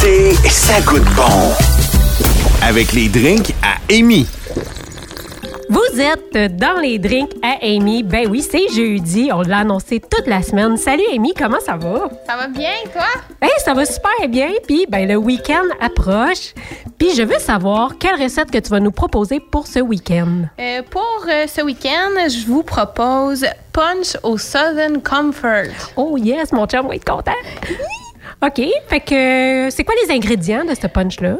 L'été, ça goûte bon. Avec les drinks à Amy. Vous êtes dans les drinks à Amy. Ben oui, c'est jeudi. On l'a annoncé toute la semaine. Salut Amy, comment ça va? Ça va bien, toi? Ben, ça va super bien. Puis, ben, le week-end approche. Puis, je veux savoir quelle recette que tu vas nous proposer pour ce week-end? Euh, pour euh, ce week-end, je vous propose punch au Southern Comfort. Oh yes, mon chum va être content. OK. Fait que, c'est quoi les ingrédients de ce punch-là?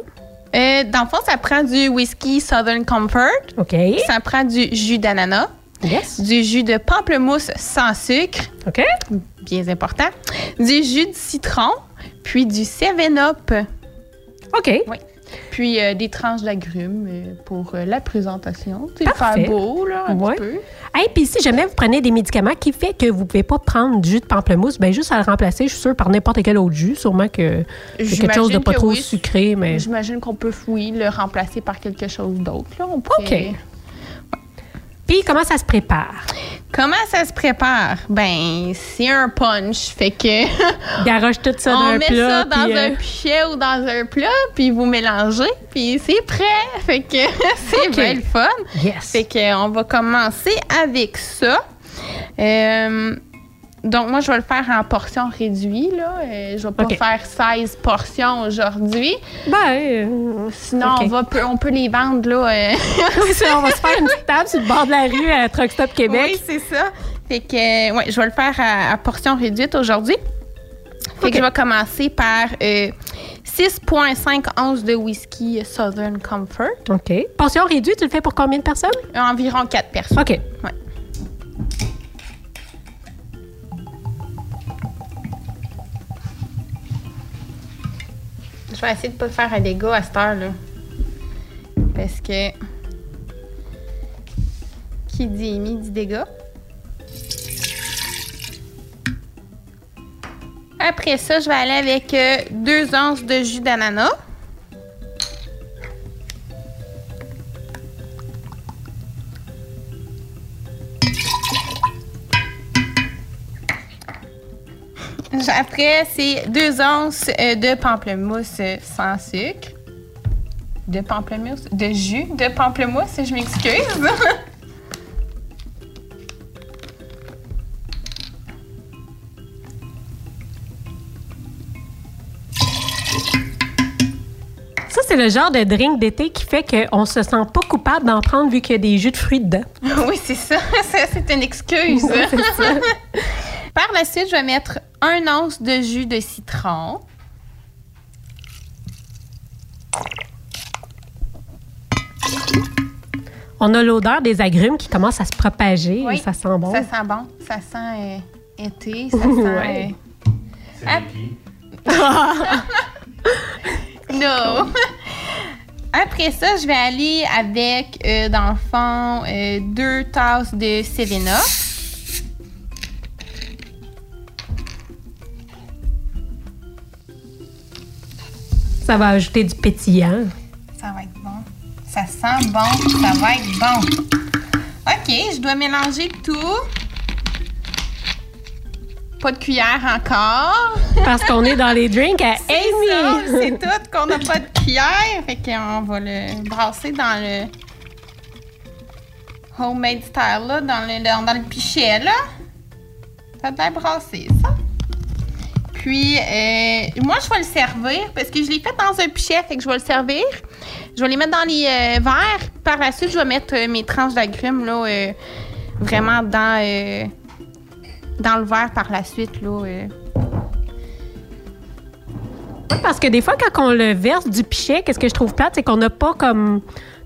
Euh, dans le fond, ça prend du whisky Southern Comfort. OK. Ça prend du jus d'ananas, Yes. du jus de pamplemousse sans sucre, OK. bien important, du jus de citron, puis du 7-Up, OK. puis euh, des tranches d'agrumes euh, pour euh, la présentation. Parfait. faire beau, là, un Ouais. petit peu. Hey, puis si jamais vous prenez des médicaments qui fait que vous pouvez pas prendre du jus de pamplemousse, ben juste à le remplacer, je suis sûre, par n'importe quel autre jus. Sûrement que c'est quelque chose de pas trop oui. sucré, mais... J'imagine qu'on peut, oui, le remplacer par quelque chose d'autre. pourrait- OK. Puis comment ça se prépare? Comment ça se prépare? Ben, c'est un punch. Fait que Garoche tout ça dans on un met plat. ça dans puis, euh, un pichet ou dans un plat, puis vous mélangez, puis c'est prêt. Fait que c'est OK. bien le fun. Yes. Fait que on va commencer avec ça. Euh, donc, moi, je vais le faire en portions réduites. Là. Euh, je vais pas faire 16 portions aujourd'hui. Ben, euh, Sinon, on, va, on peut les vendre là, euh, oui, ça, on va se faire une petite table sur le bord de la rue à Truck Stop Québec. Oui, c'est ça. Fait que, euh, ouais, je vais le faire à, à portion réduite aujourd'hui. Fait que je vais commencer par euh, 6,5 onces de whisky Southern Comfort. OK. Portion réduite, tu le fais pour combien de personnes? Environ 4 personnes. OK. Vais essayer de pas faire un dégât à cette heure-là. Parce que. Qui dit Amy dit dégâts. Après ça, je vais aller avec 2 onces de jus d'ananas. Après, c'est 2 onces euh, de pamplemousse sans sucre. De pamplemousse, de jus de pamplemousse, je m'excuse. Ça, c'est le genre de drink d'été qui fait qu'on se sent pas coupable d'en prendre vu qu'il y a des jus de fruits dedans. oui, c'est ça. Ça, c'est une excuse. Par la suite, je vais mettre un once de jus de citron. On a l'odeur des agrumes qui commence à se propager. Oui. Ça sent bon. Ça sent bon. Ça sent euh, été. Ça sent. Ouais. euh, Non. Après ça, je vais aller avec, euh, dans le fond, euh, deux tasses de 7-Up. Ça va ajouter du pétillant. Ça va être bon. Ça sent bon. Ça va être bon. OK, je dois mélanger tout. Pas de cuillère encore. Parce qu'on est dans les drinks à Amy. c'est tout qu'on n'a pas de cuillère. Fait qu'on va le brasser dans le homemade style, là, dans le, dans, dans le pichet, là. Ça être brassé, ça. Puis, euh, moi, je vais le servir parce que je l'ai fait dans un pichet, fait que je vais le servir. Je vais les mettre dans les euh, verres. Par la suite, je vais mettre euh, mes tranches d'agrumes, là, vraiment dans, dans le verre par la suite, là. Oui, parce que des fois, quand on le verse du pichet, qu'est-ce que je trouve plate, c'est qu'on n'a pas comme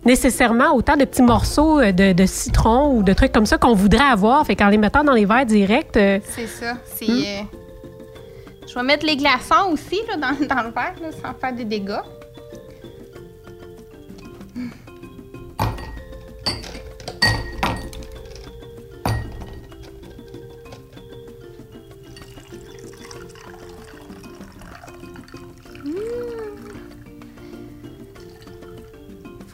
nécessairement autant de petits morceaux de, de citron ou de trucs comme ça qu'on voudrait avoir. Fait qu'en les mettant dans les verres directs, C'est ça. C'est. euh, je vais mettre les glaçons aussi là, dans, le verre sans faire des dégâts.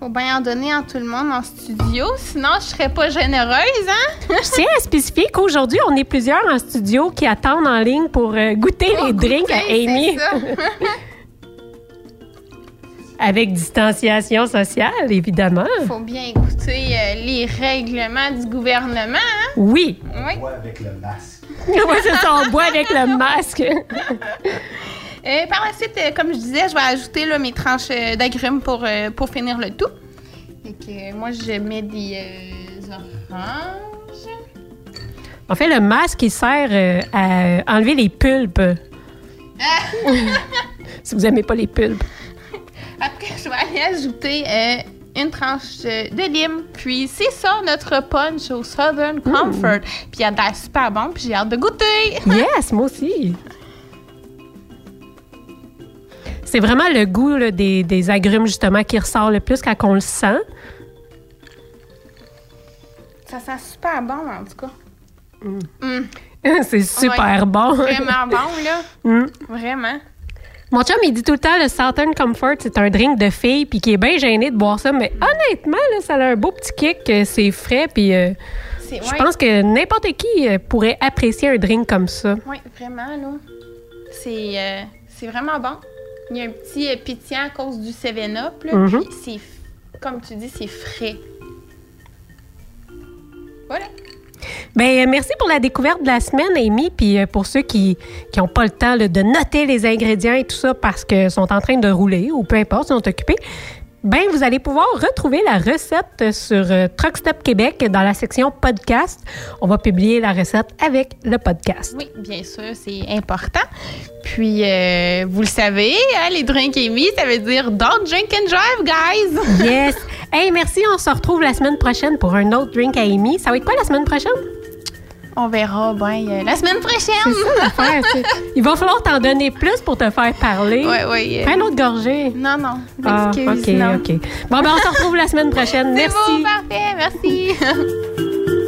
Faut bien en donner à tout le monde en studio, sinon je serais pas généreuse, hein? je tiens à spécifier qu'aujourd'hui, on est plusieurs en studio qui attendent en ligne pour euh, goûter les drinks à Amy. Avec distanciation sociale, évidemment. Faut bien écouter euh, les règlements du gouvernement. hein? Oui. Oui. Bois avec le masque. Moi, c'est ça, on boit avec le masque. Euh, par la suite, euh, comme je disais, je vais ajouter là, mes tranches euh, d'agrumes pour, euh, pour finir le tout. Euh, moi, je mets des oranges. En fait, le masque, il sert à enlever les pulpes. si vous aimez pas les pulpes. Après, je vais aller ajouter une tranche de lime. Puis, c'est ça, notre punch au Southern Comfort. Puis, il a l'air super bon, puis j'ai hâte de goûter. Yes, moi aussi. C'est vraiment le goût là, des, des agrumes, justement, qui ressort le plus quand on le sent. Ça sent super bon, en tout cas. Mm. C'est super Ouais. bon. Vraiment bon, là. Mm. Vraiment. Mon chum, il dit tout le temps, le Southern Comfort, c'est un drink de fille, puis qui est bien gêné de boire ça. Mais honnêtement, là, ça a un beau petit kick, euh, c'est frais, puis euh, je ouais. pense que n'importe qui euh, pourrait apprécier un drink comme ça. Oui, vraiment, là. C'est, euh, c'est vraiment bon. Il y a un petit euh, pétillant à cause du 7-Up, là. Mhm. Puis c'est, comme tu dis, c'est frais. Voilà. Ben, euh, merci pour la découverte de la semaine, Amy. Puis euh, pour ceux qui n'ont pas le temps là, de noter les ingrédients et tout ça parce qu'ils sont en train de rouler ou peu importe, ils sont occupés, ben, vous allez pouvoir retrouver la recette sur euh, Québec dans la section podcast. On va publier la recette avec le podcast. Oui, bien sûr, c'est important. Puis, euh, vous le savez, hein, les drinks Amy, ça veut dire don't drink and drive, guys! Yes! Hey, merci. On se retrouve la semaine prochaine pour un autre drink à Amy. Ça va être quoi la semaine prochaine? On verra, ben, euh, la semaine prochaine! Il va falloir t'en donner plus pour te faire parler. Ouais, ouais. euh, une autre gorgée. Non, non. Ah, OK, non. OK. Bon, ben, on se retrouve la semaine prochaine. C'est Merci. beau, parfait, merci.